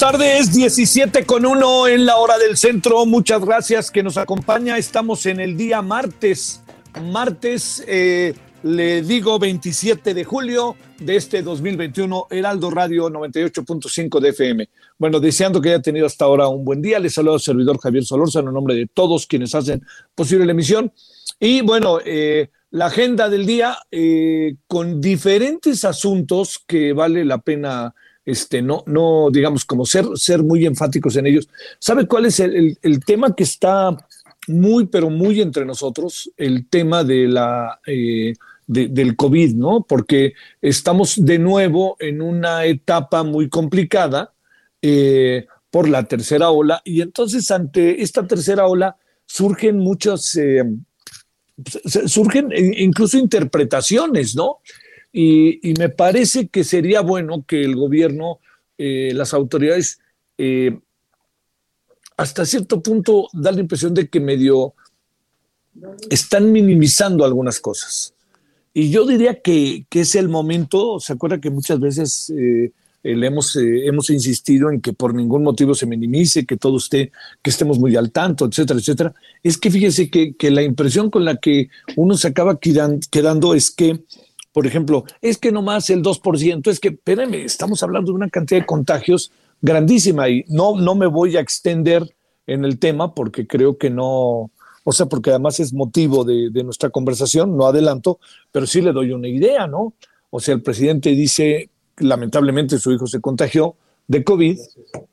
Tardes, 17 con 1 en la hora del centro. Muchas gracias que nos acompaña. Estamos en el día martes, martes, eh, le digo 27 de julio de este 2021, Heraldo Radio 98.5 de FM. Bueno, deseando que haya tenido hasta ahora un buen día. Les saludo al servidor Javier Solórzano en nombre de todos quienes hacen posible la emisión. Y bueno, eh, la agenda del día eh, con diferentes asuntos que vale la pena este, no, no, digamos, como ser, muy enfáticos en ellos. ¿Sabe cuál es el, tema que está muy, pero muy entre nosotros? El tema eh, de, del COVID, ¿no? Porque estamos de nuevo en una etapa muy complicada eh, por la tercera ola y entonces ante esta tercera ola surgen muchas, eh, surgen incluso interpretaciones, ¿no? Y, y, me parece que sería bueno que el gobierno, eh, las autoridades, eh, hasta cierto punto da la impresión de que medio están minimizando algunas cosas. Y yo diría que, que es el momento, se acuerda que muchas veces eh, le hemos, hemos insistido en que por ningún motivo se minimice, que todo esté, que estemos muy al tanto, etcétera, etcétera. Es que fíjese que, que la impresión con la que uno se acaba quedan, quedando es que por ejemplo, es que nomás el 2%, es que, espérenme, estamos hablando de una cantidad de contagios grandísima y no, no me voy a extender en el tema porque creo que no, o sea, porque además es motivo de, de nuestra conversación, no adelanto, pero sí le doy una idea, ¿no? O sea, el presidente dice, lamentablemente su hijo se contagió de COVID,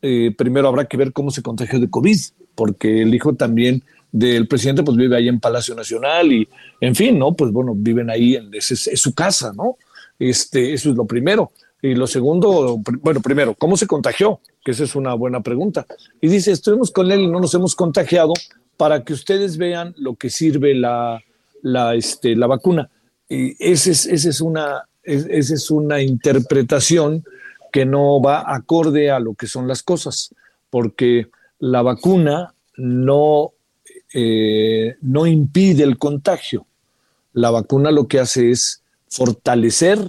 eh, primero habrá que ver cómo se contagió de COVID, porque el hijo también del presidente pues vive ahí en Palacio Nacional y en fin, ¿no? Pues bueno, viven ahí, en, es, es, su casa, ¿no? Este, eso es lo primero. Y lo segundo, bueno, primero, ¿cómo se contagió? Que esa es una buena pregunta. Y dice, estuvimos con él y no nos hemos contagiado para que ustedes vean lo que sirve la, la, este, la vacuna. Y esa es, ese es, una, esa es una interpretación que no va acorde a lo que son las cosas, porque la vacuna no eh, no impide el contagio. La vacuna lo que hace es fortalecer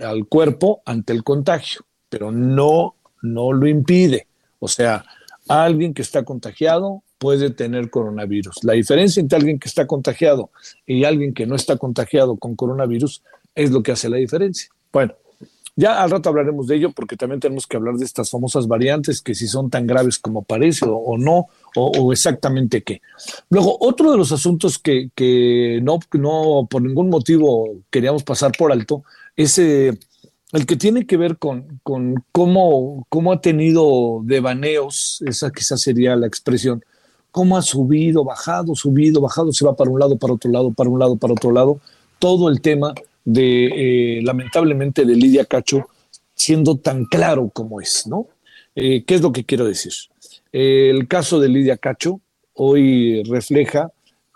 al cuerpo ante el contagio, pero no, no lo impide. O sea, alguien que está contagiado puede tener coronavirus. La diferencia entre alguien que está contagiado y alguien que no está contagiado con coronavirus es lo que hace la diferencia. Bueno, ya al rato hablaremos de ello porque también tenemos que hablar de estas famosas variantes que si son tan graves como parece o, no, o, o, exactamente qué. Luego, otro de los asuntos que, que no, no por ningún motivo queríamos pasar por alto es eh, el que tiene que ver con, con cómo, cómo ha tenido devaneos, esa quizás sería la expresión, cómo ha subido, bajado, subido, bajado, se va para un lado, para otro lado, para un lado, para otro lado, todo el tema de, eh, lamentablemente, de Lidia Cacho siendo tan claro como es, ¿no? Eh, ¿Qué es lo que quiero decir? Eh, el caso de Lidia Cacho hoy refleja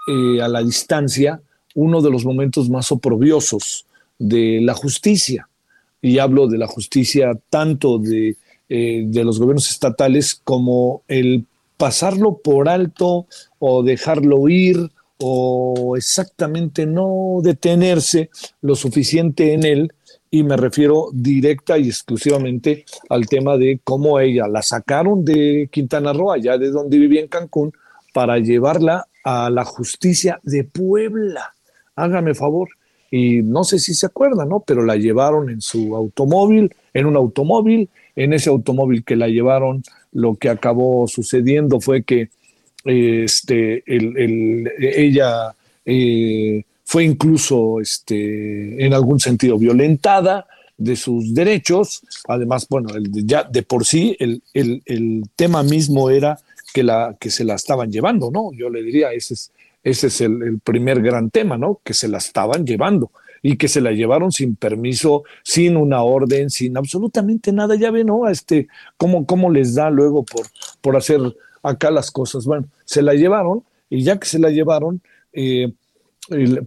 a la distancia uno de los momentos más oprobiosos de la justicia. Y hablo de la justicia tanto de, de los gobiernos estatales como el pasarlo por alto o dejarlo ir o exactamente no detenerse lo suficiente en él y me refiero directa y exclusivamente al tema de cómo ella la sacaron de Quintana Roo, allá de donde vivía en Cancún, para llevarla a la justicia de Puebla. Hágame favor. Y no sé si se acuerdan, ¿no? Pero la llevaron en su automóvil, en un automóvil. En ese automóvil que la llevaron, lo que acabó sucediendo fue que este, el, ella eh, fue incluso este, en algún sentido violentada de sus derechos. Además, bueno, ya de por sí el, el, tema mismo era que, la, que se la estaban llevando, ¿no? Yo le diría, ese es, ese es el, primer gran tema, ¿no? Que se la estaban llevando y que se la llevaron sin permiso, sin una orden, sin absolutamente nada. Ya ven, ¿no? Este, cómo, cómo les da luego por, por hacer acá las cosas. Bueno, se la llevaron y ya que se la llevaron, eh,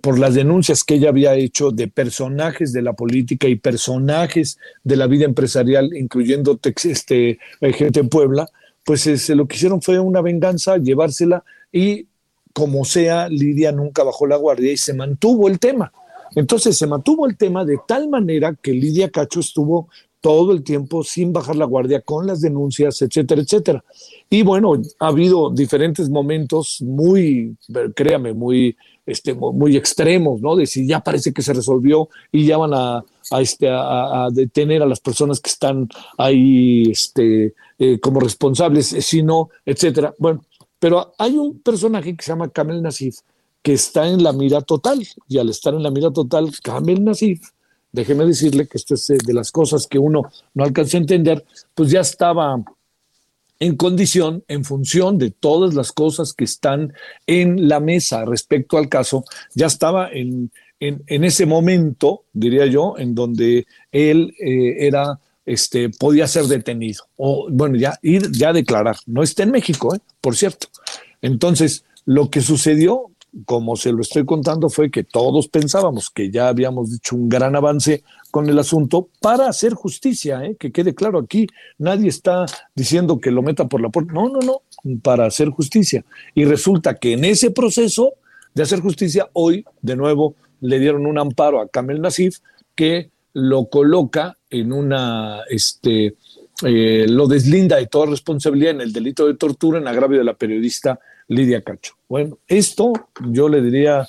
por las denuncias que ella había hecho de personajes de la política y personajes de la vida empresarial, incluyendo este, eh, gente en Puebla, pues eh, se lo que hicieron fue una venganza, llevársela y como sea, Lidia nunca bajó la guardia y se mantuvo el tema. Entonces se mantuvo el tema de tal manera que Lidia Cacho estuvo todo el tiempo sin bajar la guardia con las denuncias, etcétera, etcétera. Y bueno, ha habido diferentes momentos muy, créame, muy, este, muy extremos, ¿no? De si ya parece que se resolvió y ya van a, este, a, detener a las personas que están ahí este, eh, como responsables, eh, si no, etcétera. Bueno, pero hay un personaje que se llama Kamel Nasif que está en la mira total y al estar en la mira total, Kamel Nasif déjeme decirle que esto es eh, de las cosas que uno no alcanza a entender, pues ya estaba en condición, en función de todas las cosas que están en la mesa respecto al caso, ya estaba en, en, ese momento, diría yo, en donde él eh, era, este, podía ser detenido, o bueno, ya ir, ya declarar. No está en México, ¿eh? por cierto. Entonces, lo que sucedió como se lo estoy contando, fue que todos pensábamos que ya habíamos hecho un gran avance con el asunto para hacer justicia, ¿eh? que quede claro aquí, nadie está diciendo que lo meta por la puerta, no, no, no, para hacer justicia. Y resulta que en ese proceso de hacer justicia, hoy de nuevo le dieron un amparo a Kamel Nasif que lo coloca en una, este, eh, lo deslinda de toda responsabilidad en el delito de tortura en agravio de la periodista Lidia Cacho. Bueno, esto yo le diría,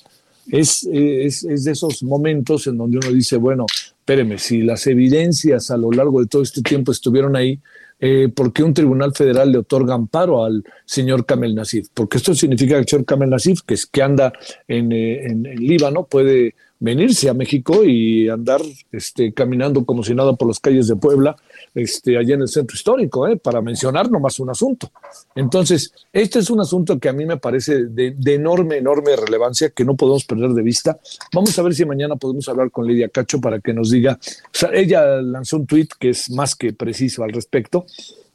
es, es, de esos momentos en donde uno dice, bueno, espéreme, si las evidencias a lo largo de todo este tiempo estuvieron ahí, eh, ¿por qué un tribunal federal le otorga amparo al señor Kamel Nasif? Porque esto significa que el señor Kamel Nasif, que, es, que anda en, eh, en, en Líbano, puede venirse a México y andar este, caminando como si nada por las calles de Puebla este, allá en el centro histórico, ¿eh? para mencionar nomás un asunto. Entonces, este es un asunto que a mí me parece de, enorme, enorme relevancia que no podemos perder de vista. Vamos a ver si mañana podemos hablar con Lidia Cacho para que nos diga, ella lanzó un tuit que es más que preciso al respecto.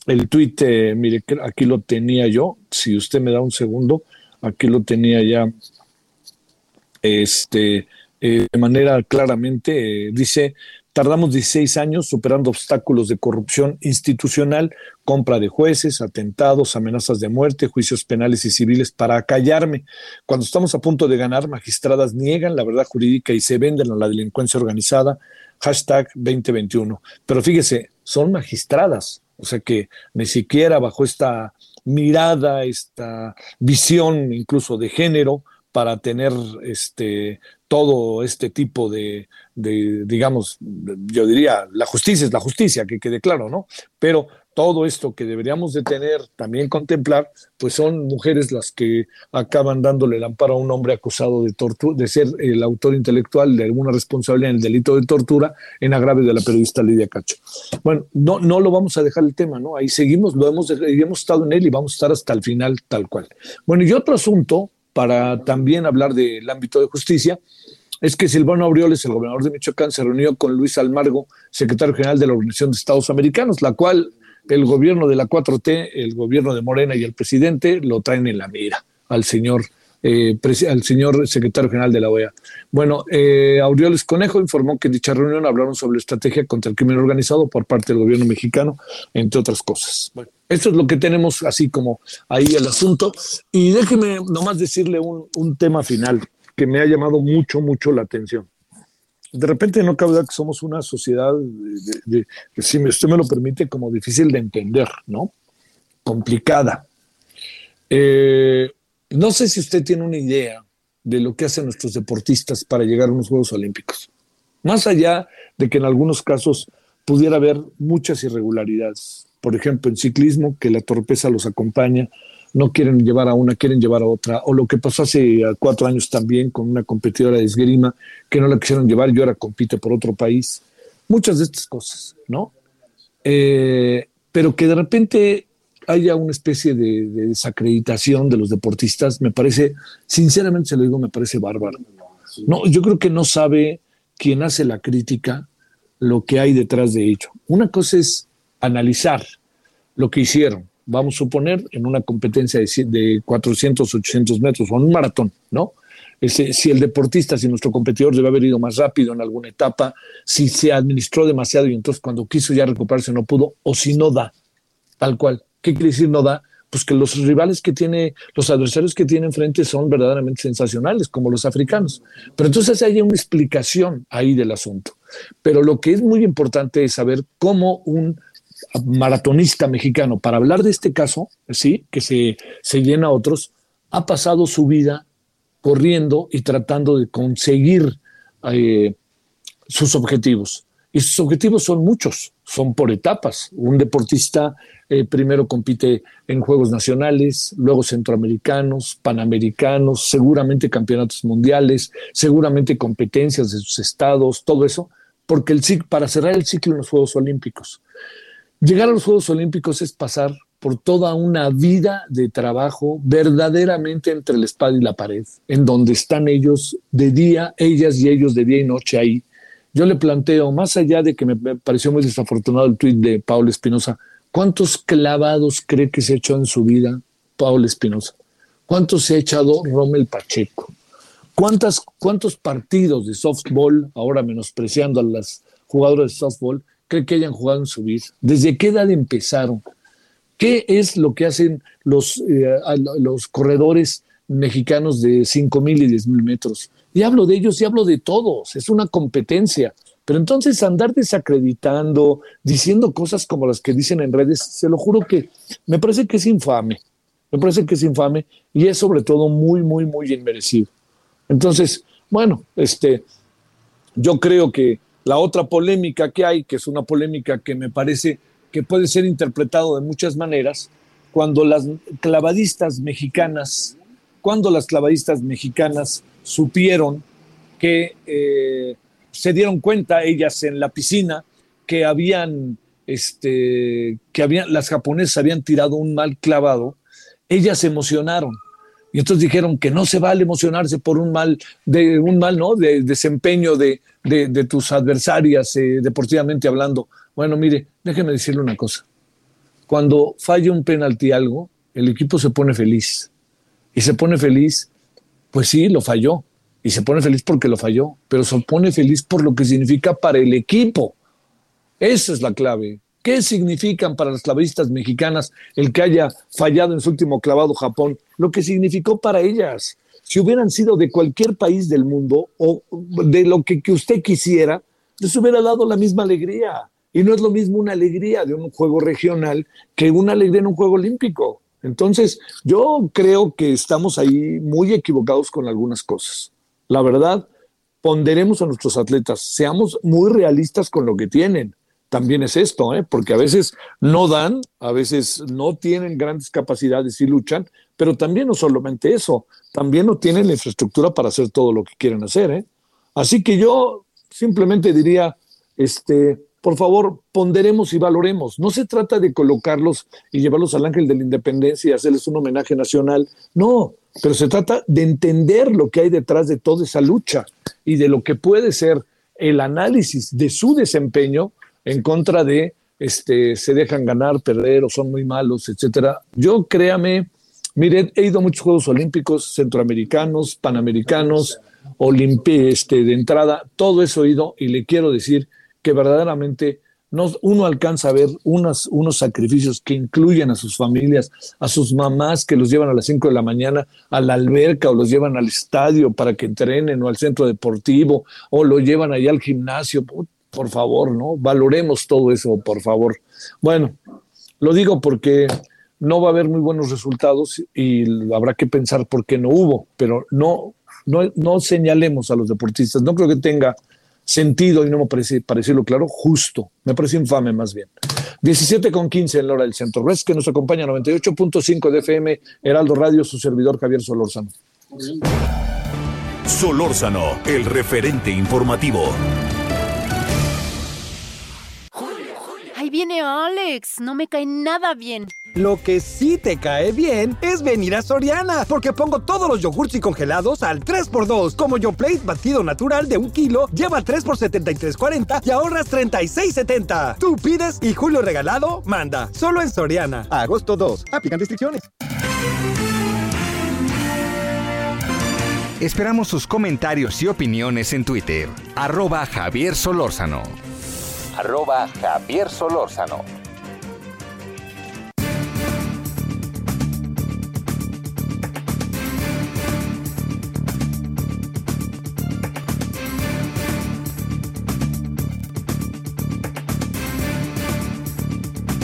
El tuit, eh, mire, aquí lo tenía yo, si usted me da un segundo, aquí lo tenía ya, este, eh, de manera claramente, dice, Tardamos 16 años superando obstáculos de corrupción institucional, compra de jueces, atentados, amenazas de muerte, juicios penales y civiles para acallarme. Cuando estamos a punto de ganar, magistradas niegan la verdad jurídica y se venden a la delincuencia organizada. Hashtag 2021. Pero fíjese, son magistradas, o sea que ni siquiera bajo esta mirada, esta visión incluso de género, para tener este todo este tipo de, digamos, yo diría, la justicia es la justicia, que quede claro, ¿no? Pero todo esto que deberíamos de tener, también contemplar, pues son mujeres las que acaban dándole el amparo a un hombre acusado de, tortura, de ser el autor intelectual de alguna responsabilidad en el delito de tortura en agravio de la periodista Lidia Cacho. Bueno, no, no lo vamos a dejar el tema, ¿no? Ahí seguimos, lo hemos, hemos estado en él y vamos a estar hasta el final tal cual. Bueno, y otro asunto para también hablar del ámbito de justicia, es que Silvano Aureoles, el gobernador de Michoacán, se reunió con Luis Almargo, secretario general de la Organización de Estados Americanos, la cual el gobierno de la 4T, el gobierno de Morena y el presidente lo traen en la mira al señor eh, al señor secretario general de la OEA. Bueno, eh, Aureoles Conejo informó que en dicha reunión hablaron sobre la estrategia contra el crimen organizado por parte del gobierno mexicano, entre otras cosas. Bueno, esto es lo que tenemos así como ahí el asunto. Y déjeme nomás decirle un, un tema final que me ha llamado mucho, mucho la atención. De repente no cabe duda que somos una sociedad, de, si usted me lo permite, como difícil de entender, ¿no? Complicada. Eh, no sé si usted tiene una idea de lo que hacen nuestros deportistas para llegar a unos Juegos Olímpicos. Más allá de que en algunos casos pudiera haber muchas irregularidades. Por ejemplo, en ciclismo, que la torpeza los acompaña, no quieren llevar a una, quieren llevar a otra. O lo que pasó hace cuatro años también con una competidora de esgrima que no la quisieron llevar y ahora compite por otro país. Muchas de estas cosas, ¿no? Eh, pero que de repente haya una especie de, desacreditación de los deportistas, me parece, sinceramente se lo digo, me parece bárbaro. No, yo creo que no sabe quien hace la crítica lo que hay detrás de ello. Una cosa es analizar lo que hicieron, vamos a suponer, en una competencia de, de 400, 800 metros o en un maratón, ¿no? si el deportista, si nuestro competidor debe haber ido más rápido en alguna etapa, si se administró demasiado y entonces cuando quiso ya recuperarse no pudo, o si no da, tal cual. ¿Qué quiere decir no da? Pues que los rivales que tiene, los adversarios que tiene enfrente son verdaderamente sensacionales, como los africanos. Pero entonces hay una explicación ahí del asunto. Pero lo que es muy importante es saber cómo un maratonista mexicano, para hablar de este caso, sí, que se, se llena a otros, ha pasado su vida corriendo y tratando de conseguir eh, sus objetivos. Y sus objetivos son muchos, son por etapas. Un deportista eh, primero compite en Juegos Nacionales, luego Centroamericanos, Panamericanos, seguramente campeonatos mundiales, seguramente competencias de sus estados, todo eso, porque el, para cerrar el ciclo en los Juegos Olímpicos. Llegar a los Juegos Olímpicos es pasar por toda una vida de trabajo verdaderamente entre la espada y la pared, en donde están ellos de día, ellas y ellos de día y noche ahí, yo le planteo, más allá de que me pareció muy desafortunado el tuit de Paul Espinosa, ¿cuántos clavados cree que se ha hecho en su vida Paul Espinosa? ¿Cuántos se ha echado Rommel Pacheco? ¿Cuántas, ¿Cuántos partidos de softball, ahora menospreciando a las jugadoras de softball, cree que hayan jugado en su vida? ¿Desde qué edad empezaron? ¿Qué es lo que hacen los, eh, los corredores mexicanos de 5.000 y 10.000 metros? Y hablo de ellos y hablo de todos, es una competencia. Pero entonces andar desacreditando, diciendo cosas como las que dicen en redes, se lo juro que me parece que es infame. Me parece que es infame y es sobre todo muy, muy, muy inmerecido. Entonces, bueno, este, yo creo que la otra polémica que hay, que es una polémica que me parece que puede ser interpretado de muchas maneras, cuando las clavadistas mexicanas, cuando las clavadistas mexicanas supieron que eh, se dieron cuenta ellas en la piscina que habían, este, que habían, las japonesas habían tirado un mal clavado, ellas se emocionaron. Y entonces dijeron que no se vale emocionarse por un mal, de, un mal ¿no? de, desempeño de, de, tus adversarias, eh, deportivamente hablando. Bueno, mire, déjeme decirle una cosa. Cuando falla un penalti algo, el equipo se pone feliz. Y se pone feliz pues sí, lo falló. Y se pone feliz porque lo falló, pero se pone feliz por lo que significa para el equipo. Esa es la clave. ¿Qué significan para las clavistas mexicanas el que haya fallado en su último clavado Japón? Lo que significó para ellas. Si hubieran sido de cualquier país del mundo o de lo que, que usted quisiera, les hubiera dado la misma alegría. Y no es lo mismo una alegría de un juego regional que una alegría en un juego olímpico. Entonces, yo creo que estamos ahí muy equivocados con algunas cosas. La verdad, ponderemos a nuestros atletas, seamos muy realistas con lo que tienen. También es esto, ¿eh? porque a veces no dan, a veces no tienen grandes capacidades y luchan, pero también no solamente eso, también no tienen la infraestructura para hacer todo lo que quieren hacer. ¿eh? Así que yo simplemente diría, este, por favor, ponderemos y valoremos. No se trata de colocarlos y llevarlos al ángel de la independencia y hacerles un homenaje nacional. No, pero se trata de entender lo que hay detrás de toda esa lucha y de lo que puede ser el análisis de su desempeño en contra de este se dejan ganar, perder o son muy malos, etcétera. Yo créame, Mire, he ido a muchos Juegos Olímpicos, centroamericanos, panamericanos, olimpi este, de entrada, todo eso he ido y le quiero decir que verdaderamente uno alcanza a ver unos sacrificios que incluyen a sus familias, a sus mamás que los llevan a las 5 de la mañana a la alberca o los llevan al estadio para que entrenen o al centro deportivo o lo llevan allá al gimnasio. Por favor, ¿no? Valoremos todo eso, por favor. Bueno, lo digo porque no va a haber muy buenos resultados y habrá que pensar por qué no hubo, pero no, no, no señalemos a los deportistas. No creo que tenga sentido y no me parece, para claro, justo. Me parece infame más bien. 17 con 15 en la hora del centro. Res que nos acompaña 98.5 de FM, Heraldo Radio, su servidor Javier Solórzano. Solórzano, el referente informativo. Viene Alex, no me cae nada bien. Lo que sí te cae bien es venir a Soriana, porque pongo todos los yogurts y congelados al 3x2. Como Plate batido natural de un kilo, lleva 3 x 73.40 y ahorras 36.70. Tú pides y Julio Regalado manda. Solo en Soriana. agosto 2. Aplican restricciones. Esperamos sus comentarios y opiniones en Twitter. Arroba Javier Solórzano. Arroba Javier Solórzano.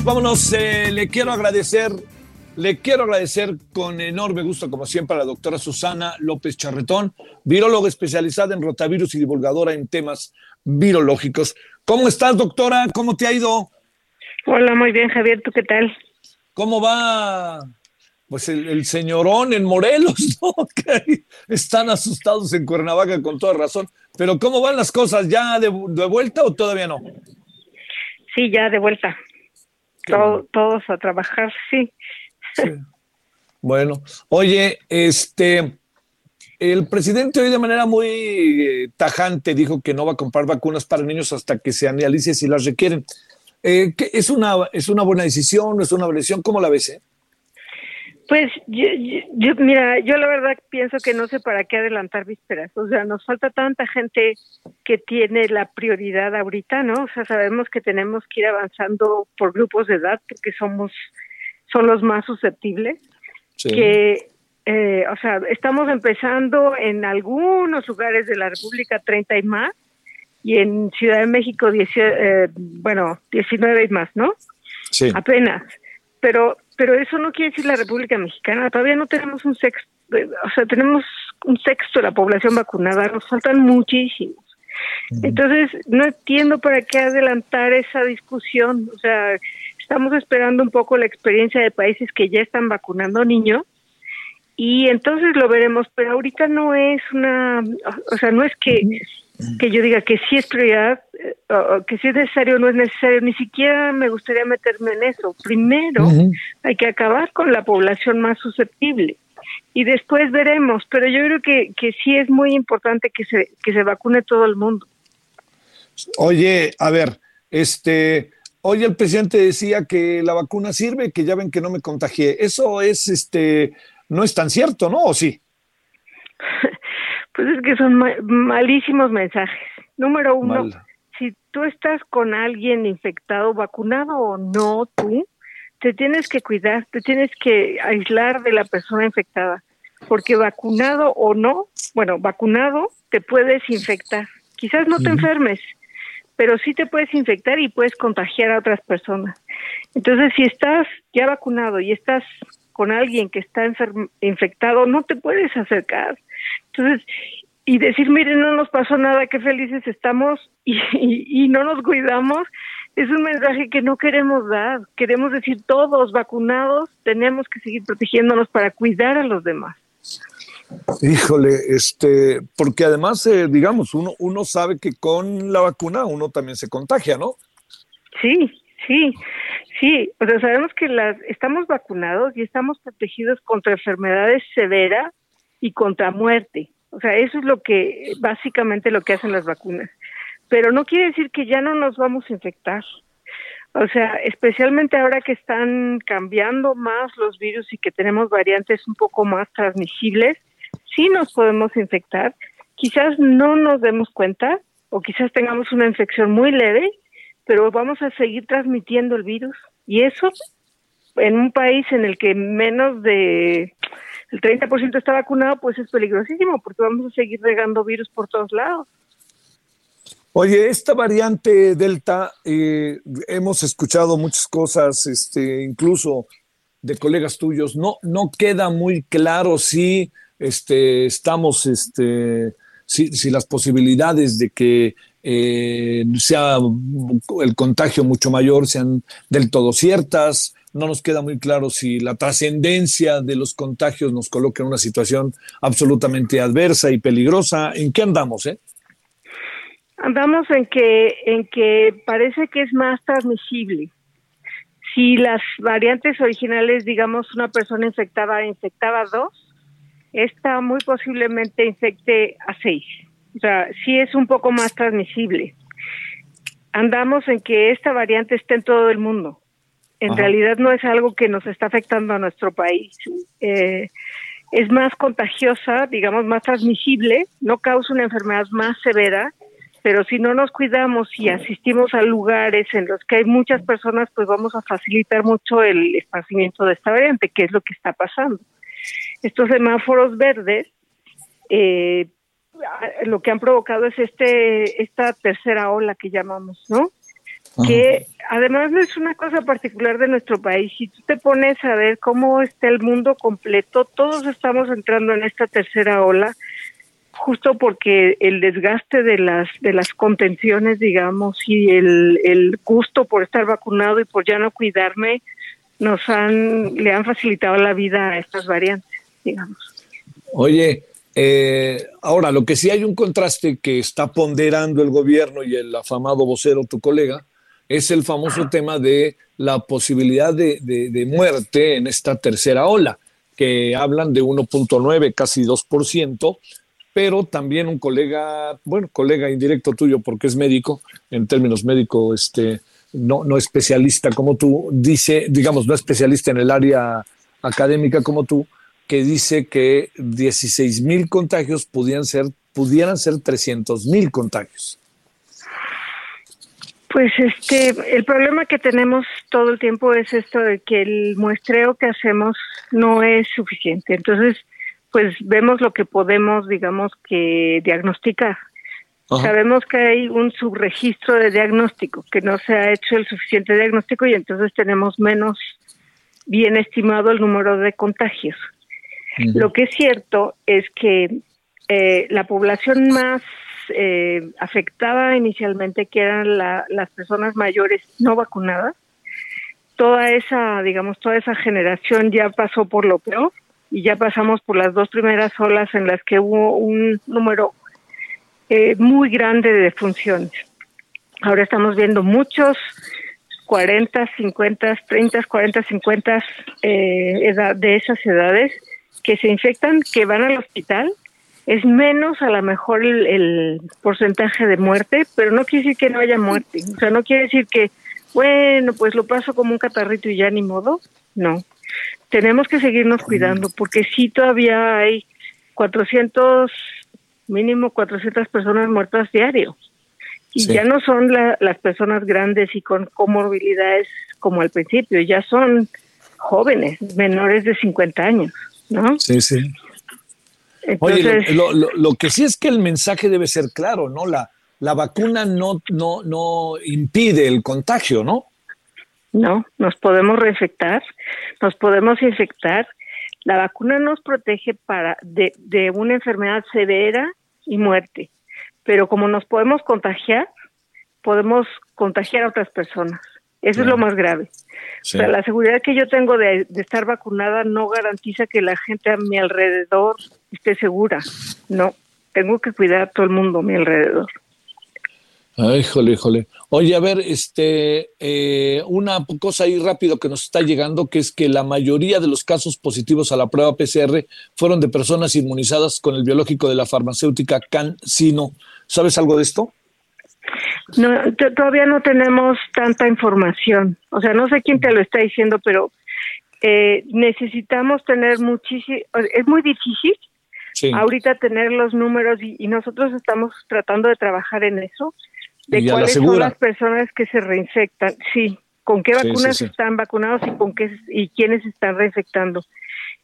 vámonos. Eh, le quiero agradecer, le quiero agradecer con enorme gusto, como siempre, a la doctora Susana López Charretón, viróloga especializada en rotavirus y divulgadora en temas virológicos. ¿Cómo estás, doctora? ¿Cómo te ha ido? Hola, muy bien, Javier. ¿Tú qué tal? ¿Cómo va? Pues el, señorón en Morelos, ¿no? están asustados en Cuernavaca con toda razón. Pero ¿cómo van las cosas? ¿Ya de vuelta o todavía no? Sí, ya de vuelta todos a trabajar, sí. Bueno, oye, este, el presidente hoy de manera muy eh, tajante dijo que no va a comprar vacunas para niños hasta que se analice si las requieren. Eh, ¿Es una es una buena decisión? ¿Es una decisión? ¿Cómo la ves? Eh? Pues yo, mira, yo la verdad pienso que no sé para qué adelantar vísperas. O sea, nos falta tanta gente que tiene la prioridad ahorita, ¿no? O sea, sabemos que tenemos que ir avanzando por grupos de edad porque somos son los más susceptibles. Que, eh, o sea, estamos empezando en algunos lugares de la República 30 y más y en Ciudad de México, eh, bueno, 19 y más, ¿no? Sí. Apenas. Pero pero eso no quiere decir la República Mexicana. Todavía no tenemos un sexto, o sea, tenemos un sexto de la población vacunada, nos faltan muchísimos. Entonces, no entiendo para qué adelantar esa discusión. O sea, estamos esperando un poco la experiencia de países que ya están vacunando niños y entonces lo veremos, pero ahorita no es una, o sea, no es que que yo diga que sí es prioridad, eh, que si es necesario o no es necesario, ni siquiera me gustaría meterme en eso. Primero hay que acabar con la población más susceptible y después veremos, pero yo creo que, que sí es muy importante que se, que se vacune todo el mundo. Oye, a ver, este, hoy el presidente decía que la vacuna sirve, que ya ven que no me contagié. Eso es, este, no es tan cierto, ¿no? ¿O sí? Pues es que son malísimos mensajes. Número uno, si tú estás con alguien infectado, vacunado o no tú, te tienes que cuidar, te tienes que aislar de la persona infectada, porque vacunado o no, bueno, vacunado te puedes infectar. Quizás no te enfermes, pero sí te puedes infectar y puedes contagiar a otras personas. Entonces, si estás ya vacunado y estás con alguien que está infectado, no te puedes acercar. Entonces, y decir, miren, no nos pasó nada, qué felices estamos y, y, no nos cuidamos, es un mensaje que no queremos dar. Queremos decir, todos vacunados tenemos que seguir protegiéndonos para cuidar a los demás. Híjole, este, porque además, eh, digamos, uno, uno sabe que con la vacuna uno también se contagia, ¿no? Sí, sí, sí. O sea, sabemos que las, estamos vacunados y estamos protegidos contra enfermedades severas y contra muerte. O sea, eso es lo que básicamente lo que hacen las vacunas. Pero no quiere decir que ya no nos vamos a infectar. O sea, especialmente ahora que están cambiando más los virus y que tenemos variantes un poco más transmisibles, sí nos podemos infectar. Quizás no nos demos cuenta o quizás tengamos una infección muy leve, pero vamos a seguir transmitiendo el virus. Y eso en un país en el que menos de el 30% está vacunado, pues es peligrosísimo porque vamos a seguir regando virus por todos lados. Oye, esta variante Delta, eh, hemos escuchado muchas cosas, este, incluso de colegas tuyos, no, no queda muy claro si este, estamos, este, si, si las posibilidades de que eh, sea el contagio mucho mayor sean del todo ciertas. No nos queda muy claro si la trascendencia de los contagios nos coloca en una situación absolutamente adversa y peligrosa. ¿En qué andamos, eh? Andamos en que, en que parece que es más transmisible. Si las variantes originales, digamos, una persona infectada infectaba a dos, esta muy posiblemente infecte a seis. O sea, sí es un poco más transmisible. Andamos en que esta variante esté en todo el mundo. En realidad no es algo que nos está afectando a nuestro país. Eh, es más contagiosa, digamos, más transmisible, no causa una enfermedad más severa pero si no nos cuidamos y asistimos a lugares en los que hay muchas personas, pues vamos a facilitar mucho el esparcimiento de esta variante, que es lo que está pasando. Estos semáforos verdes, eh, lo que han provocado es este esta tercera ola que llamamos, ¿no? Que además no es una cosa particular de nuestro país. Si tú te pones a ver cómo está el mundo completo, todos estamos entrando en esta tercera ola justo porque el desgaste de las de las contenciones, digamos, y el, el gusto por estar vacunado y por ya no cuidarme, nos han le han facilitado la vida a estas variantes, digamos. Oye, eh, ahora lo que sí hay un contraste que está ponderando el gobierno y el afamado vocero, tu colega, es el famoso tema de la posibilidad de, de, de muerte en esta tercera ola, que hablan de 1.9, casi 2%, pero también un colega, bueno, colega indirecto tuyo porque es médico, en términos médico, este, no, no especialista como tú, dice, digamos, no especialista en el área académica como tú, que dice que 16 mil contagios pudieran ser, pudieran ser 300 mil contagios. Pues este, el problema que tenemos todo el tiempo es esto de que el muestreo que hacemos no es suficiente. Entonces, pues vemos lo que podemos, digamos, que diagnosticar. Sabemos que hay un subregistro de diagnóstico, que no se ha hecho el suficiente diagnóstico y entonces tenemos menos bien estimado el número de contagios. Lo que es cierto es que eh, la población más eh, afectada inicialmente, que eran las personas mayores no vacunadas, toda esa, digamos, toda esa generación ya pasó por lo peor y ya pasamos por las dos primeras olas en las que hubo un número eh, muy grande de defunciones. Ahora estamos viendo muchos 40, 50, 30, 40, 50 eh, de esas edades que se infectan, que van al hospital. Es menos a lo mejor el, el porcentaje de muerte, pero no quiere decir que no haya muerte. O sea, no quiere decir que, bueno, pues lo paso como un catarrito y ya ni modo. No, tenemos que seguirnos cuidando porque sí todavía hay 400, mínimo 400 personas muertas diario. Y ya no son las personas grandes y con comorbilidades como al principio, ya son jóvenes, menores de 50 años, ¿no? Sí, sí. Oye, lo, lo, lo, que sí es que el mensaje debe ser claro, ¿no? La, la vacuna no, no, no impide el contagio, ¿no? No, nos podemos reinfectar, nos podemos infectar. La vacuna nos protege para de, de una enfermedad severa y muerte, pero como nos podemos contagiar, podemos contagiar a otras personas. Eso es lo más grave. O sea, la seguridad que yo tengo de, de, estar vacunada no garantiza que la gente a mi alrededor esté segura. No, tengo que cuidar a todo el mundo a mi alrededor. Ay, híjole, híjole. Oye, a ver, este, eh, una cosa ahí rápido que nos está llegando, que es que la mayoría de los casos positivos a la prueba PCR fueron de personas inmunizadas con el biológico de la farmacéutica CanSino. ¿Sabes algo de esto? No, todavía no tenemos tanta información. O sea, no sé quién te lo está diciendo, pero eh, necesitamos tener muchísimo. Es muy difícil ahorita tener los números y, nosotros estamos tratando de trabajar en eso, de cuáles son las personas que se reinfectan. Sí, con qué vacunas están vacunados y con qué y quiénes están reinfectando.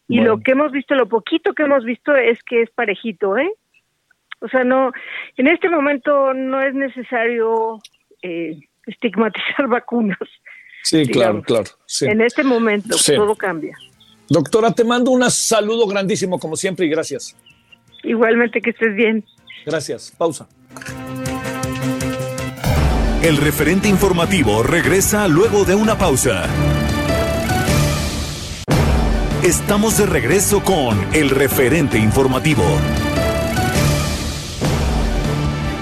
Y lo que hemos visto, lo poquito que hemos visto es que es parejito, ¿eh? O sea, no, en este momento no es necesario eh, estigmatizar vacunas. Sí, claro, claro. En este momento todo cambia. Doctora, te mando un saludo grandísimo como siempre y gracias. Igualmente que estés bien. Gracias. Pausa. El referente informativo regresa luego de una pausa. Estamos de regreso con el referente informativo.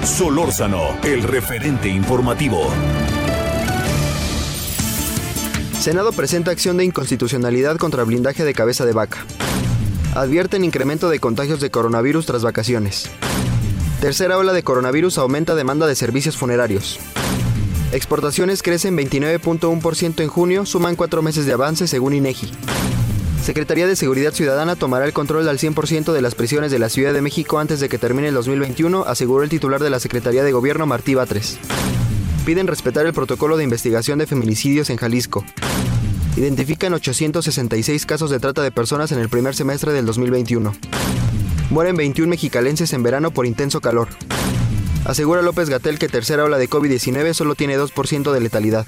Solórzano, el referente informativo. Senado presenta acción de inconstitucionalidad contra blindaje de cabeza de vaca. Advierten incremento de contagios de coronavirus tras vacaciones. Tercera ola de coronavirus aumenta demanda de servicios funerarios. Exportaciones crecen 29.1% en junio, suman cuatro meses de avance según INEGI. Secretaría de Seguridad Ciudadana tomará el control al 100% de las prisiones de la Ciudad de México antes de que termine el 2021, aseguró el titular de la Secretaría de Gobierno Martí Batres. Piden respetar el protocolo de investigación de feminicidios en Jalisco. Identifican 866 casos de trata de personas en el primer semestre del 2021. Mueren 21 mexicalenses en verano por intenso calor. Asegura López Gatel que tercera ola de COVID-19 solo tiene 2% de letalidad.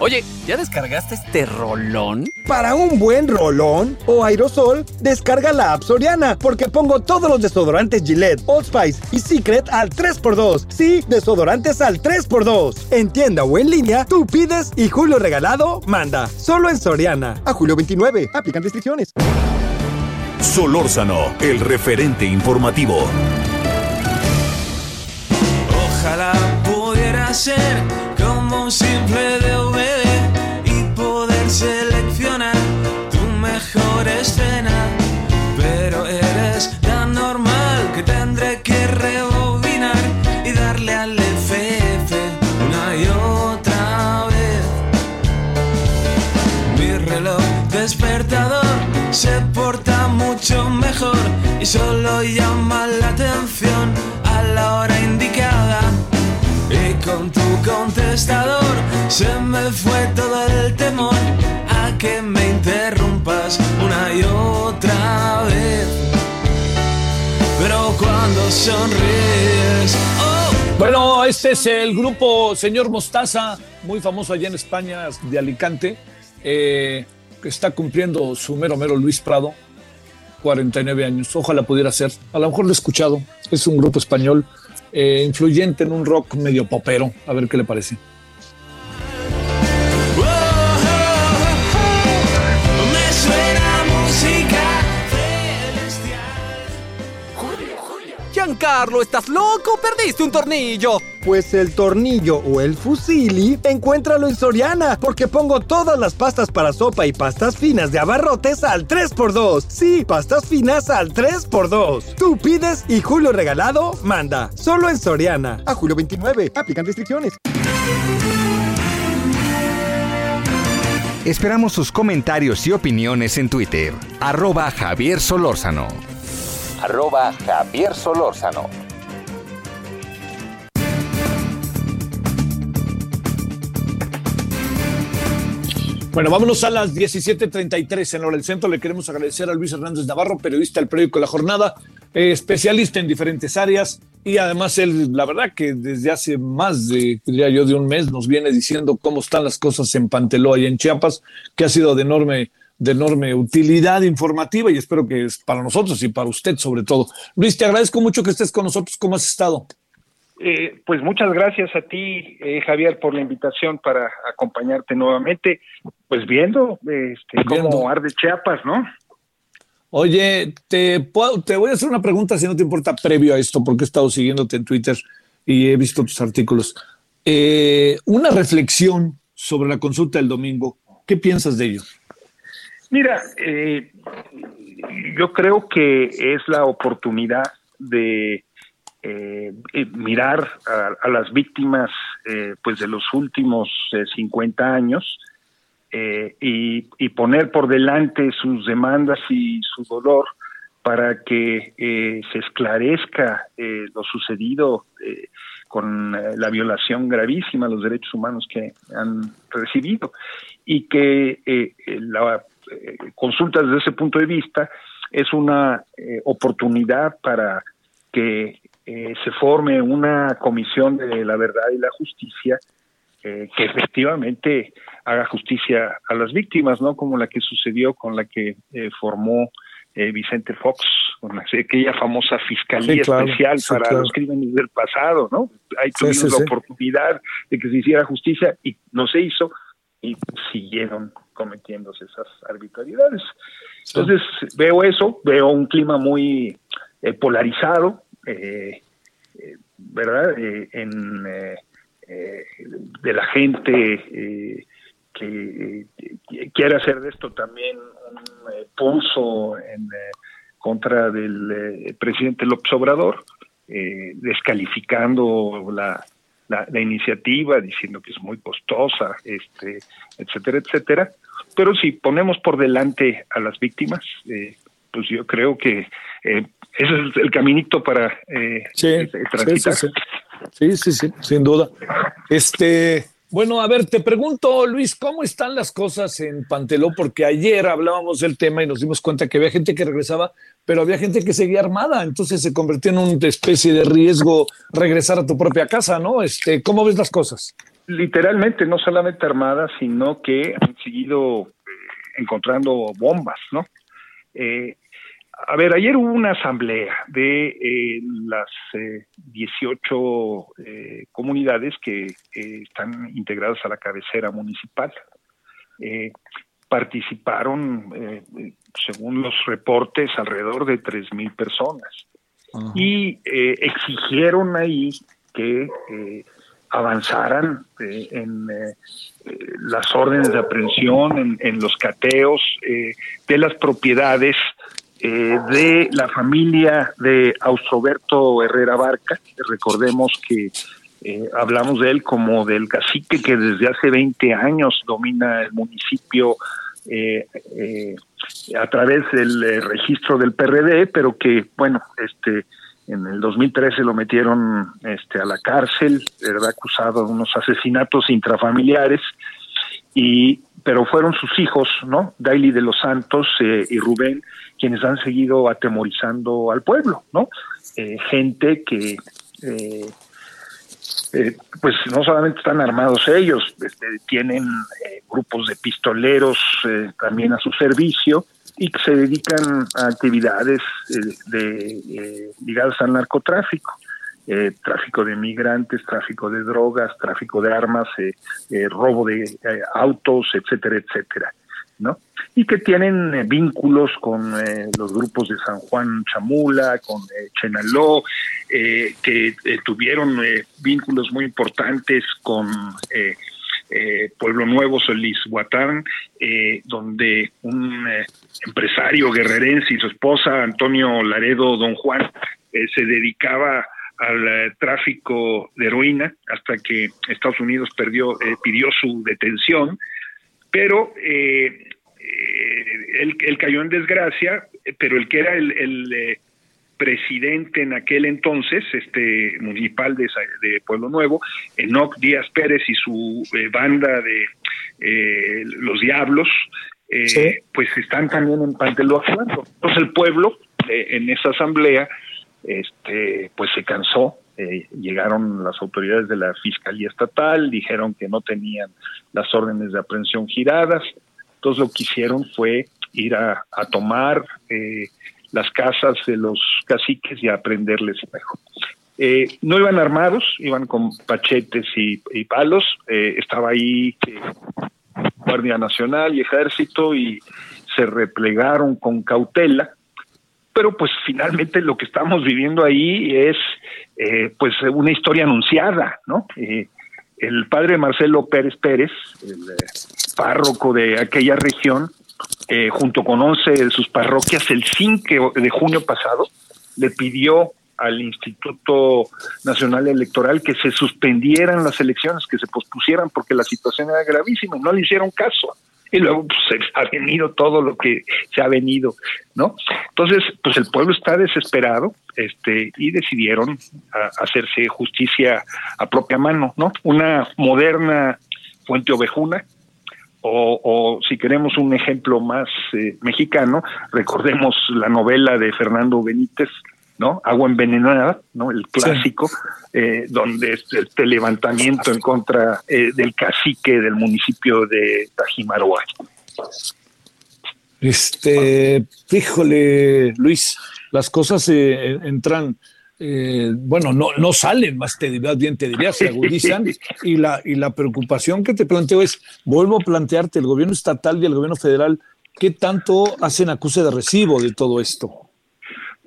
Oye, ¿ya descargaste este rolón? Para un buen rolón o aerosol, descarga la app Soriana, porque pongo todos los desodorantes Gillette, Old Spice y Secret al 3x2. Sí, desodorantes al 3x2. En tienda o en línea, tú pides y Julio Regalado manda. Solo en Soriana. A julio 29. Aplican restricciones. Solórzano, el referente informativo. Ojalá pudiera ser como un simple DVD y poder seleccionar tu mejor escena. Pero eres tan normal que tendré que rebobinar y darle al FF una y otra vez. Mi reloj despertador se porta mucho mejor y solo llama oh. Bueno, este es el grupo Señor Mostaza, muy famoso allá en España, de Alicante, eh, que está cumpliendo su mero mero Luis Prado, 49 años. Ojalá pudiera ser. A lo mejor lo he escuchado. Es un grupo español eh, influyente en un rock medio popero. A ver qué le parece. Giancarlo, ¿estás loco? Perdiste un tornillo. Pues el tornillo o el fusili, encuéntralo en Soriana, porque pongo todas las pastas para sopa y pastas finas de abarrotes al 3x2. Sí, pastas finas al 3x2. Tú pides y Julio Regalado manda. Solo en Soriana. A julio 29. Aplican restricciones. Esperamos sus comentarios y opiniones en Twitter. Arroba Javier Solórzano arroba Javier Solórzano. Bueno, vámonos a las 17:33 en hora del centro. Le queremos agradecer a Luis Hernández Navarro, periodista del periódico La Jornada, eh, especialista en diferentes áreas y además él, la verdad que desde hace más de, diría yo, de un mes nos viene diciendo cómo están las cosas en Panteló y en Chiapas, que ha sido de enorme de enorme utilidad informativa y espero que es para nosotros y para usted sobre todo. Luis, te agradezco mucho que estés con nosotros. ¿Cómo has estado? Eh, pues muchas gracias a ti, eh, Javier, por la invitación para acompañarte nuevamente. Pues viendo, este, cómo arde Chiapas, ¿no? Oye, te, puedo, te voy a hacer una pregunta, si no te importa, previo a esto, porque he estado siguiéndote en Twitter y he visto tus artículos. eh, una reflexión sobre la consulta del domingo. ¿Qué piensas de ello? Mira, eh, yo creo que es la oportunidad de eh, mirar a, las víctimas pues de los últimos 50 años y, y, poner por delante sus demandas y su dolor para que se esclarezca lo sucedido con eh, la violación gravísima de los derechos humanos que han recibido y que eh, la eh, consulta desde ese punto de vista es una oportunidad para que se forme una comisión de la verdad y la justicia que efectivamente haga justicia a las víctimas, ¿no? Como la que sucedió con la que formó eh, Vicente Fox, con aquella famosa fiscalía especial para los crímenes del pasado, ¿no? Ahí tuvimos la oportunidad de que se hiciera justicia y no se hizo y siguieron cometiéndose esas arbitrariedades. Entonces veo eso, veo un clima muy eh, polarizado, eh, ¿verdad? en de la gente que quiere hacer de esto también un eh, pulso en eh, contra del eh, presidente López Obrador, descalificando la, la, iniciativa, diciendo que es muy costosa, este, etcétera, etcétera. Pero si ponemos por delante a las víctimas, pues yo creo que ese es el caminito para sí, transitar. sí, sí, sí, sin duda. Este, bueno, a ver, te pregunto, Luis, ¿cómo están las cosas en Panteló? Porque ayer hablábamos del tema y nos dimos cuenta que había gente que regresaba, pero había gente que seguía armada, entonces se convirtió en una especie de riesgo regresar a tu propia casa, ¿no? Este, ¿Cómo ves las cosas? Literalmente, no solamente armadas, sino que han seguido eh, encontrando bombas, ¿no? Eh, a ver, ayer hubo una asamblea de eh, las 18 eh, eh, comunidades que están integradas a la cabecera municipal. participaron, según los reportes, alrededor de 3.000 personas. Y exigieron ahí que avanzaran en las órdenes de aprehensión, en, en los cateos de las propiedades eh, de la familia de Austroberto Herrera Barca. Recordemos que eh, hablamos de él como del cacique que desde hace 20 años domina el municipio eh, a través del registro del PRD, pero que, bueno, este en el 2013 lo metieron este, a la cárcel, era acusado de unos asesinatos intrafamiliares, y pero fueron sus hijos, ¿no? Daily de los Santos y Rubén, quienes han seguido atemorizando al pueblo, ¿no? Eh, gente que, eh, eh, pues no solamente están armados ellos, este, tienen grupos de pistoleros también a su servicio y que se dedican a actividades de, ligadas al narcotráfico. Tráfico de migrantes, tráfico de drogas, tráfico de armas, robo de autos, etcétera, etcétera. ¿no? Y que tienen eh, vínculos con eh, los grupos de San Juan Chamula, con eh, Chenaló, que tuvieron vínculos muy importantes con Pueblo Nuevo, Solís Huatán, donde un empresario guerrerense y su esposa, Antonio Laredo Don Juan, se dedicaba al tráfico de heroína hasta que Estados Unidos perdió, pidió su detención pero eh, eh, él, cayó en desgracia, pero el que era el, eh, presidente en aquel entonces, este municipal de, Pueblo Nuevo, Enoc Díaz Pérez y su banda de los Diablos, pues están también en Panteló Entonces el pueblo en esa asamblea, este, pues se cansó eh, llegaron las autoridades de la Fiscalía Estatal, dijeron que no tenían las órdenes de aprehensión giradas, entonces lo que hicieron fue ir a, tomar eh, las casas de los caciques y a prenderles mejor. Eh, no iban armados, iban con pachetes y, palos, estaba ahí Guardia Nacional y Ejército y se replegaron con cautela, pero pues finalmente lo que estamos viviendo ahí es eh, pues una historia anunciada, ¿no? Eh, el padre Marcelo Pérez Pérez, el eh, párroco de aquella región, eh, junto con 11 de sus parroquias, el 5 de junio pasado, le pidió al Instituto Nacional Electoral que se suspendieran las elecciones, que se pospusieran porque la situación era gravísima no le hicieron caso. Y luego pues, ha venido todo lo que se ha venido, ¿no? Entonces, pues el pueblo está desesperado este, y decidieron hacerse justicia a propia mano, ¿no? Una moderna fuente ovejuna, o, o, si queremos un ejemplo más eh, mexicano, recordemos la novela de Fernando Benítez, ¿no? Agua envenenada, ¿no? El clásico, eh, donde este, este, levantamiento en contra eh, del cacique del municipio de Tajimaroa. Este, híjole, Luis, las cosas eh, entran, bueno, no, no salen, más, te, más bien te diría, se agudizan, y la, y la preocupación que te planteo es, vuelvo a plantearte, el gobierno estatal y el gobierno federal, ¿qué tanto hacen acuse de recibo de todo esto?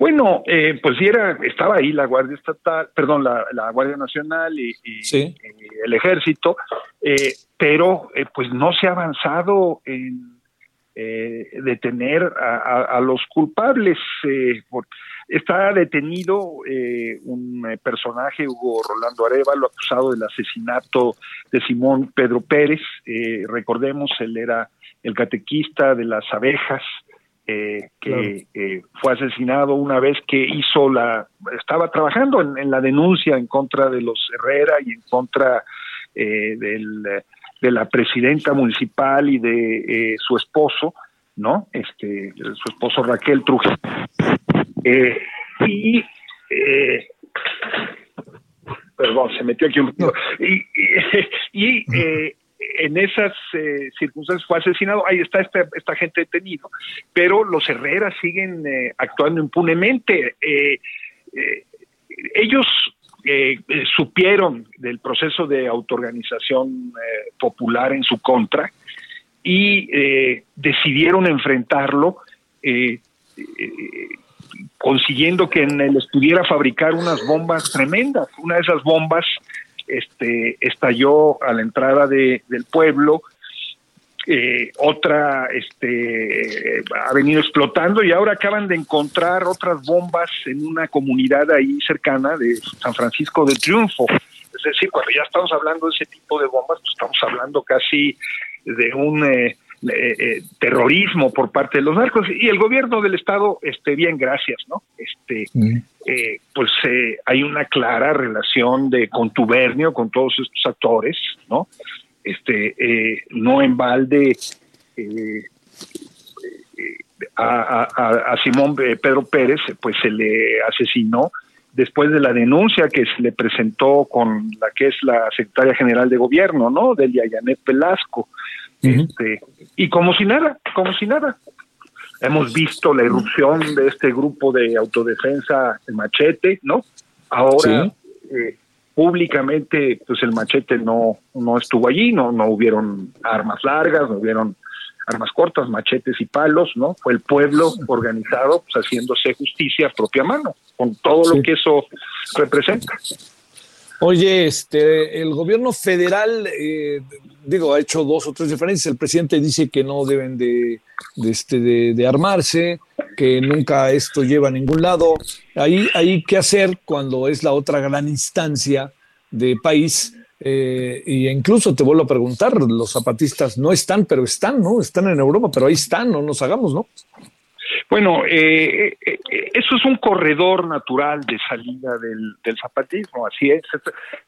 Bueno, eh, pues sí era, estaba ahí la Guardia Estatal, perdón, la, Guardia Nacional y, el Ejército, eh, pero eh, pues no se ha avanzado en detener a, los culpables. está detenido un personaje, Hugo Rolando Arevalo, acusado del asesinato de Simón Pedro Pérez. recordemos, él era el catequista de las abejas eh, que eh, fue asesinado una vez que hizo la, estaba trabajando en, la denuncia en contra de los Herrera y en contra eh, del, de la presidenta municipal y de su esposo, ¿no? Este, su esposo Raquel Trujillo. y perdón, se metió aquí un y, y, y en esas eh, circunstancias fue asesinado, ahí está esta, esta gente detenido, pero los Herreras siguen eh, actuando impunemente. Eh, ellos supieron del proceso de autoorganización popular en su contra y decidieron enfrentarlo consiguiendo que en él estuviera fabricar unas bombas tremendas. Una de esas bombas este, estalló a la entrada de, del pueblo, eh, otra este, ha venido explotando y ahora acaban de encontrar otras bombas en una comunidad ahí cercana de San Francisco de Triunfo. Es decir, cuando ya estamos hablando de ese tipo de bombas, pues estamos hablando casi de un eh, eh, eh, terrorismo por parte de los narcos y el gobierno del estado este bien gracias no este mm. eh, pues hay una clara relación de contubernio con todos estos actores no este no en balde a, a, Simón Pedro Pérez pues se le asesinó después de la denuncia que se le presentó con la que es la secretaria general de gobierno, ¿no? Delia Yanet Velasco. Este, y como si nada, como si nada. Hemos visto la irrupción de este grupo de autodefensa, el machete, ¿no? Ahora, eh, públicamente, pues el machete no, no estuvo allí, no, no hubieron armas largas, no hubieron armas cortas, machetes y palos, ¿no? Fue el pueblo organizado, pues haciéndose justicia a propia mano, con todo lo que eso representa. Oye, este, el gobierno federal, eh, digo, ha hecho dos o tres diferencias. El presidente dice que no deben de, este, de, armarse, que nunca esto lleva a ningún lado. Ahí hay que hacer cuando es la otra gran instancia de país. Eh, y incluso te vuelvo a preguntar, los zapatistas no están, pero están, ¿no? Están en Europa, pero ahí están, no nos hagamos, ¿no? Bueno, eh, eh, eso es un corredor natural de salida del, zapatismo, así es.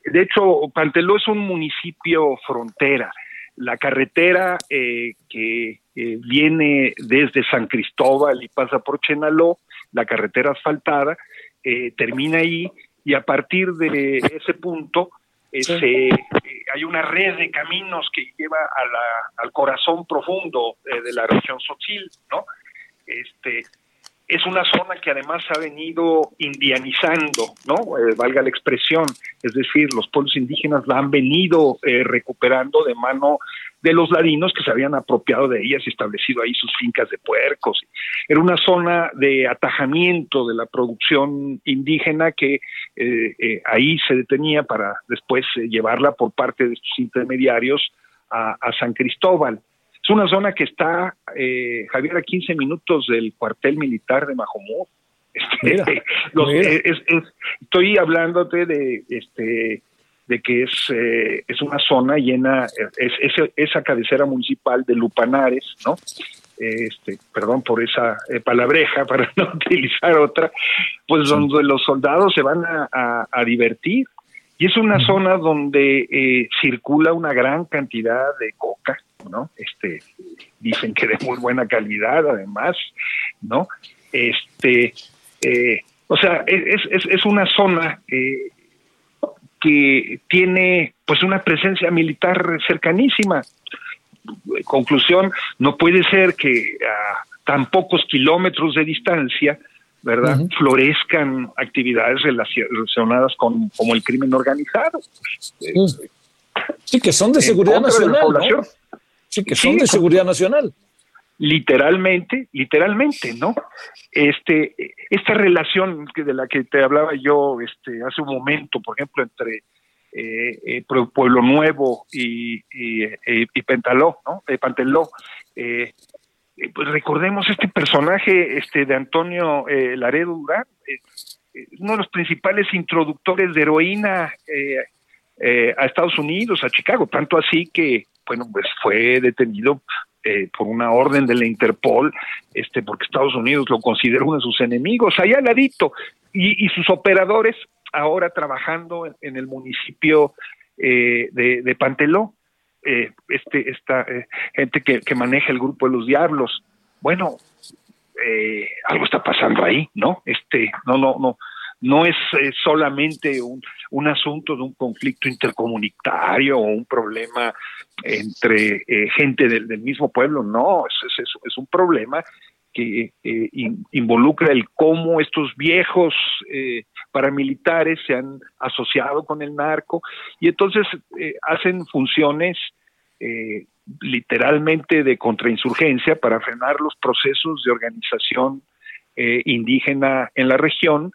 De hecho, Panteló es un municipio frontera. La carretera eh, que viene desde San Cristóbal y pasa por Chenaló, la carretera asfaltada, termina ahí y a partir de ese punto hay una red de caminos que lleva al corazón profundo de la región Sotil, ¿no? Este, es una zona que además ha venido indianizando, ¿no? Eh, valga la expresión, es decir, los pueblos indígenas la han venido eh, recuperando de mano de los ladinos que se habían apropiado de ellas y establecido ahí sus fincas de puercos. Era una zona de atajamiento de la producción indígena que eh, ahí se detenía para después llevarla por parte de estos intermediarios a San Cristóbal. Es una zona que está, eh, Javier, a 15 minutos del cuartel militar de Majomó. Este, estoy hablándote de este de que es, eh, es una zona llena, es, esa cabecera municipal de Lupanares, ¿no? Este, perdón por esa eh, palabreja para no utilizar otra, pues donde los soldados se van a, a, divertir. Y es una zona donde eh, circula una gran cantidad de coca, ¿no? Este, dicen que de muy buena calidad, además, ¿no? Este, eh, o sea, es, es, es una zona eh, que tiene pues una presencia militar cercanísima. Conclusión, no puede ser que a tan pocos kilómetros de distancia, ¿verdad? Florezcan actividades relacionadas con como el crimen organizado. Sí, que son de seguridad nacional. Sí, que son de seguridad nacional. Literalmente, literalmente, ¿no? Este, esta relación que de la que te hablaba yo este, hace un momento, por ejemplo, entre eh, eh Pueblo Nuevo y, y, eh, y Pentaló, ¿no? Panteló. Eh, pues recordemos este personaje este, de Antonio Laredo Durán, uno de los principales introductores de heroína a Estados Unidos, a Chicago, tanto así que bueno, pues fue detenido eh, por una orden de la Interpol, este, porque Estados Unidos lo considera uno de sus enemigos, allá al ladito, y, sus operadores ahora trabajando en, el municipio eh, de, Panteló, eh, este, esta gente que, que, maneja el grupo de los diablos. Bueno, algo está pasando ahí, ¿no? Este, no, no, no, no es solamente un, un, asunto de un conflicto intercomunitario o un problema entre eh, gente del, mismo pueblo, no, es, es, es un problema que eh, involucra el cómo estos viejos eh, paramilitares se han asociado con el narco y entonces hacen funciones literalmente de contrainsurgencia para frenar los procesos de organización indígena en la región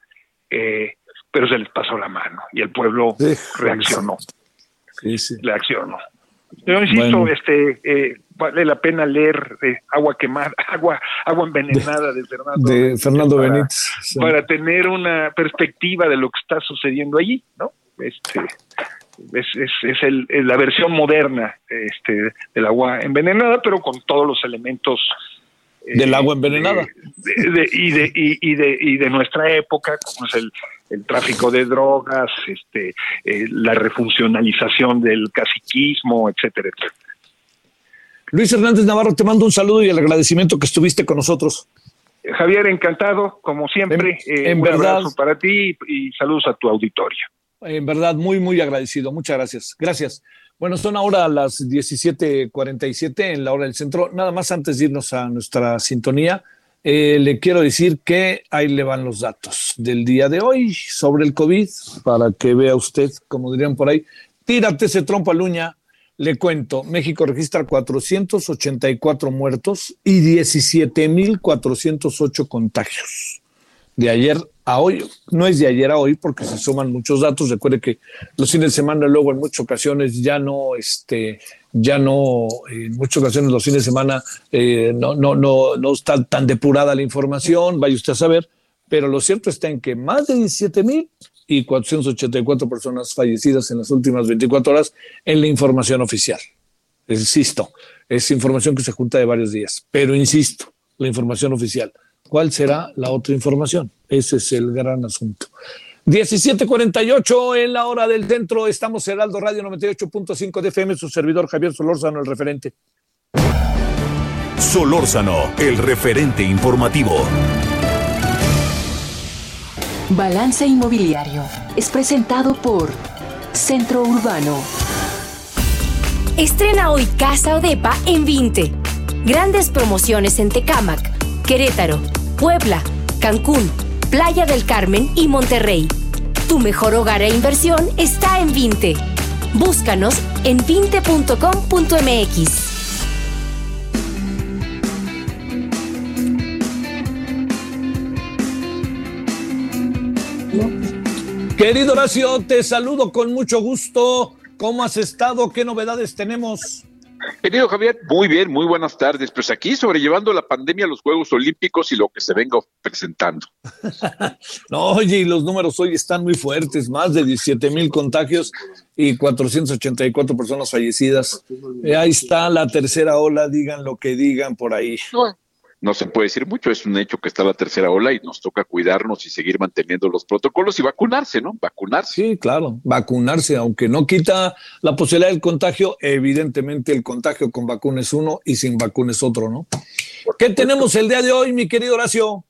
eh, pero se les pasó la mano y el pueblo reaccionó. Sí, sí. Reaccionó. Yo insisto, este, eh, vale la pena leer eh, Agua quemada, agua, agua envenenada de, Fernando, de Fernando Benítez, para, tener una perspectiva de lo que está sucediendo allí, ¿no? Este, es, es, es el, la versión moderna este, del agua envenenada, pero con todos los elementos del agua envenenada. y, de, y, de, y de nuestra época, como es el, el tráfico de drogas, este, eh, la refuncionalización del caciquismo, etcétera, etcétera. Luis Hernández Navarro, te mando un saludo y el agradecimiento que estuviste con nosotros. Javier, encantado, como siempre. En, eh, un abrazo para ti y saludos a tu auditorio. En verdad, muy, muy agradecido. Muchas gracias. Gracias. Bueno, son ahora las 17:47 en la hora del centro. Nada más antes de irnos a nuestra sintonía, eh, le quiero decir que ahí le van los datos del día de hoy sobre el COVID, para que vea usted, como dirían por ahí, tírate ese trompo a luña. Le cuento, México registra 484 muertos y 17.408 contagios. De ayer hoy, no es de ayer a hoy porque se suman muchos datos. Recuerde que los fines de semana luego en muchas ocasiones ya no, este, ya no, en muchas ocasiones los fines de semana eh, no, no, no, no está tan depurada la información, vaya usted a saber, pero lo cierto está en que más de 17 mil y 484 personas fallecidas en las últimas 24 horas en la información oficial. Insisto, es información que se junta de varios días, pero insisto, la información oficial. ¿Cuál será la otra información? Ese es el gran asunto. 17:48 en la hora del centro. Estamos en Heraldo Radio 98.5 de FM, su servidor Javier Solórzano, el referente. Solórzano, el referente informativo. Balance Inmobiliario es presentado por Centro Urbano. Estrena hoy Casa Odepa en 20. Grandes promociones en Tecámac, Querétaro, Puebla, Cancún, Playa del Carmen y Monterrey. Tu mejor hogar e inversión está en Vinte. Búscanos en vinte.com.mx. Querido Horacio, te saludo con mucho gusto. ¿Cómo has estado? ¿Qué novedades tenemos? Querido Javier, muy bien, muy buenas tardes. Pues aquí sobrellevando la pandemia, los Juegos Olímpicos y lo que se venga presentando. no, oye, y los números hoy están muy fuertes, más de 17 mil contagios y 484 personas fallecidas. Eh, ahí está la tercera ola, digan lo que digan por ahí no se puede decir mucho, es un hecho que está la tercera ola y nos toca cuidarnos y seguir manteniendo los protocolos y vacunarse, ¿no? Vacunarse. Sí, claro, vacunarse, aunque no quita la posibilidad del contagio, evidentemente el contagio con vacunas es uno y sin vacunas es otro, ¿no? ¿Qué tenemos el día de hoy, mi querido Horacio?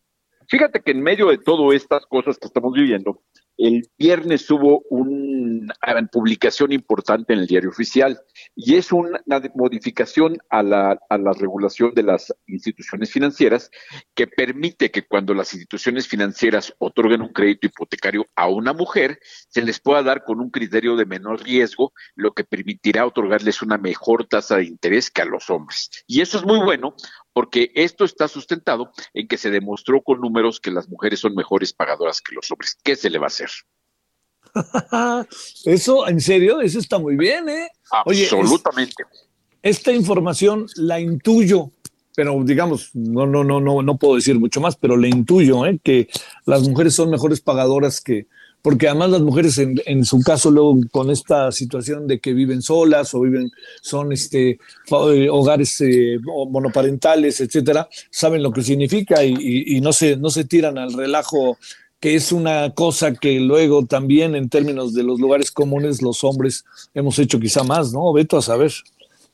Fíjate que en medio de todas estas cosas que estamos viviendo, el viernes hubo una publicación importante en el diario oficial y es una modificación a la, a la regulación de las instituciones financieras que permite que cuando las instituciones financieras otorguen un crédito hipotecario a una mujer, se les pueda dar con un criterio de menor riesgo, lo que permitirá otorgarles una mejor tasa de interés que a los hombres. Y eso es muy bueno porque esto está sustentado en que se demostró con números que las mujeres son mejores pagadoras que los hombres. ¿Qué se le va a hacer? Eso, en serio, eso está muy bien, ¿eh? Absolutamente. esta información la intuyo, pero digamos, no, no, no, no, no puedo decir mucho más, pero le intuyo, ¿eh? Que las mujeres son mejores pagadoras que, porque además las mujeres en, en, su caso luego con esta situación de que viven solas o viven son este eh, hogares eh, monoparentales etcétera saben lo que significa y, y, y, no se no se tiran al relajo que es una cosa que luego también en términos de los lugares comunes los hombres hemos hecho quizá más no Beto a saber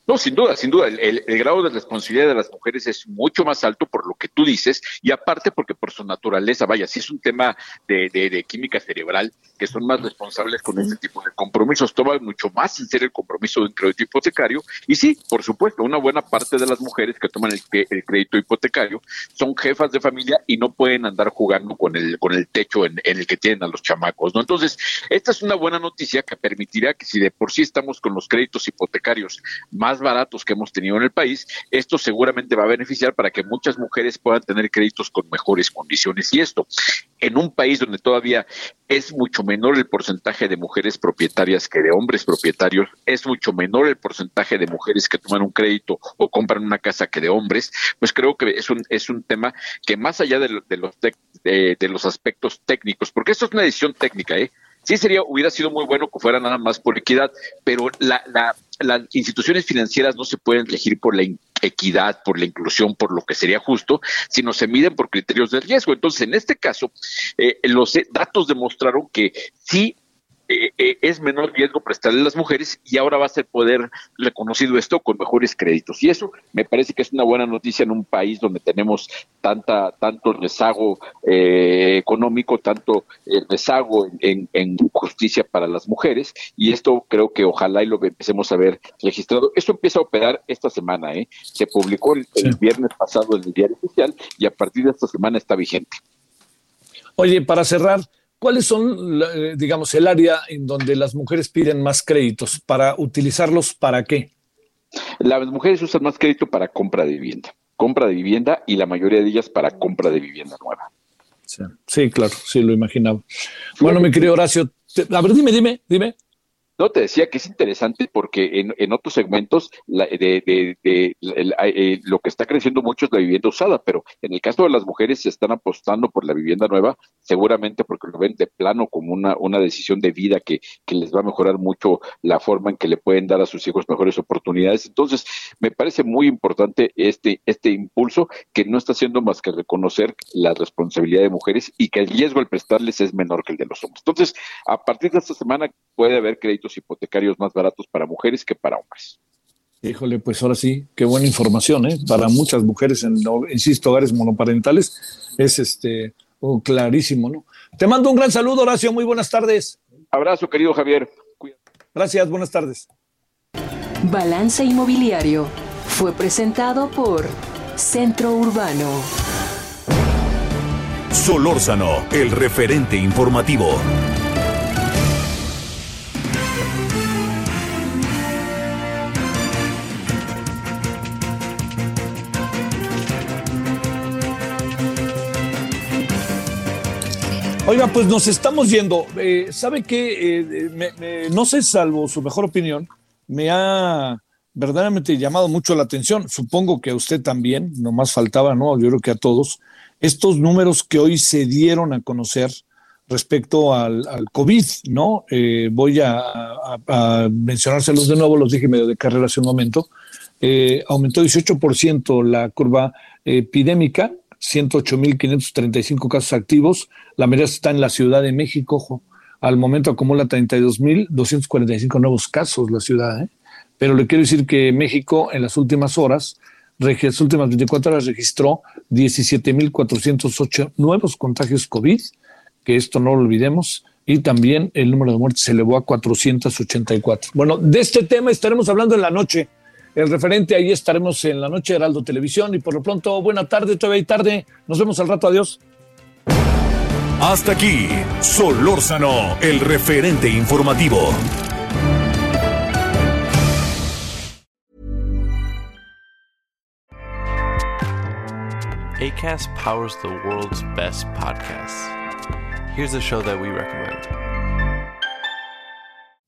no, sin duda, sin duda. El, grado de responsabilidad de las mujeres es mucho más alto por lo que tú dices y aparte porque por su naturaleza, vaya, si es un tema de, de, química cerebral, que son más responsables con este tipo de compromisos, toman mucho más en serio el compromiso de un crédito hipotecario. Y sí, por supuesto, una buena parte de las mujeres que toman el, el crédito hipotecario son jefas de familia y no pueden andar jugando con el, con el techo en, en el que tienen a los chamacos, ¿no? Entonces, esta es una buena noticia que permitirá que si de por sí estamos con los créditos hipotecarios más baratos que hemos tenido en el país, esto seguramente va a beneficiar para que muchas mujeres puedan tener créditos con mejores condiciones. Y esto, en un país donde todavía es mucho menor el porcentaje de mujeres propietarias que de hombres propietarios, es mucho menor el porcentaje de mujeres que toman un crédito o compran una casa que de hombres, pues creo que es un, es un tema que más allá de, los, de, los aspectos técnicos, porque esto es una decisión técnica, ¿eh? sí sería, hubiera sido muy bueno que fuera nada más por equidad, pero la, las instituciones financieras no se pueden elegir por la equidad, por la inclusión, por lo que sería justo, sino se miden por criterios de riesgo. Entonces, en este caso, eh, los datos demostraron que sí eh, eh, es menor riesgo prestarle a las mujeres y ahora va a ser poder reconocido esto con mejores créditos. Y eso me parece que es una buena noticia en un país donde tenemos tanta tanto rezago eh, económico, tanto rezago en, en, justicia para las mujeres. Y esto creo que ojalá y lo empecemos a ver registrado. Esto empieza a operar esta semana. ¿eh? Se publicó el, el viernes pasado en el diario oficial y a partir de esta semana está vigente. Oye, para cerrar, ¿Cuáles son, eh, digamos, el área en donde las mujeres piden más créditos? ¿Para utilizarlos para qué? Las mujeres usan más crédito para compra de vivienda. Compra de vivienda y la mayoría de ellas para compra de vivienda nueva. Sí, claro, sí, lo imaginaba. Bueno, mi querido Horacio, a ver, dime, dime, dime. No, te decía que es interesante porque en, en otros segmentos de, de, de, eh, lo que está creciendo mucho es la vivienda usada, pero en el caso de las mujeres se están apostando por la vivienda nueva, seguramente porque lo ven de plano como una, una decisión de vida que, que les va a mejorar mucho la forma en que le pueden dar a sus hijos mejores oportunidades. Entonces, me parece muy importante este, este impulso que no está haciendo más que reconocer la responsabilidad de mujeres y que el riesgo al prestarles es menor que el de los hombres. Entonces, a partir de esta semana puede haber créditos hipotecarios más baratos para mujeres que para hombres. Híjole, pues ahora sí, qué buena información, ¿eh? Para muchas mujeres en, insisto, hogares monoparentales, es este oh, clarísimo, ¿no? Te mando un gran saludo, Horacio, muy buenas tardes. Abrazo, querido Javier. Gracias, buenas tardes. Balance Inmobiliario fue presentado por Centro Urbano. Solórzano, el referente informativo. Oiga, pues nos estamos yendo. Eh, ¿Sabe qué? Eh, no sé, salvo su mejor opinión, me ha verdaderamente llamado mucho la atención. Supongo que a usted también, nomás faltaba, ¿no? Yo creo que a todos, estos números que hoy se dieron a conocer respecto al, COVID, ¿no? Eh, voy a, mencionárselos de nuevo, los dije medio de carrera hace un momento. aumentó 18% la curva epidémica 108.535 casos activos, la mayoría está en la Ciudad de México, al momento acumula 32.245 nuevos casos la ciudad, ¿eh? pero le quiero decir que México en las últimas horas, las últimas 24 horas registró 17.408 nuevos contagios COVID, que esto no lo olvidemos, y también el número de muertes se elevó a 484. Bueno, de este tema estaremos hablando en la noche el referente. Ahí estaremos en la noche de Heraldo Televisión. Y por lo pronto, buena tarde, todavía hay tarde. Nos vemos al rato. Adiós. Hasta aquí, Solórzano, el referente informativo. ACAST powers the world's best podcasts. Here's a show that we recommend.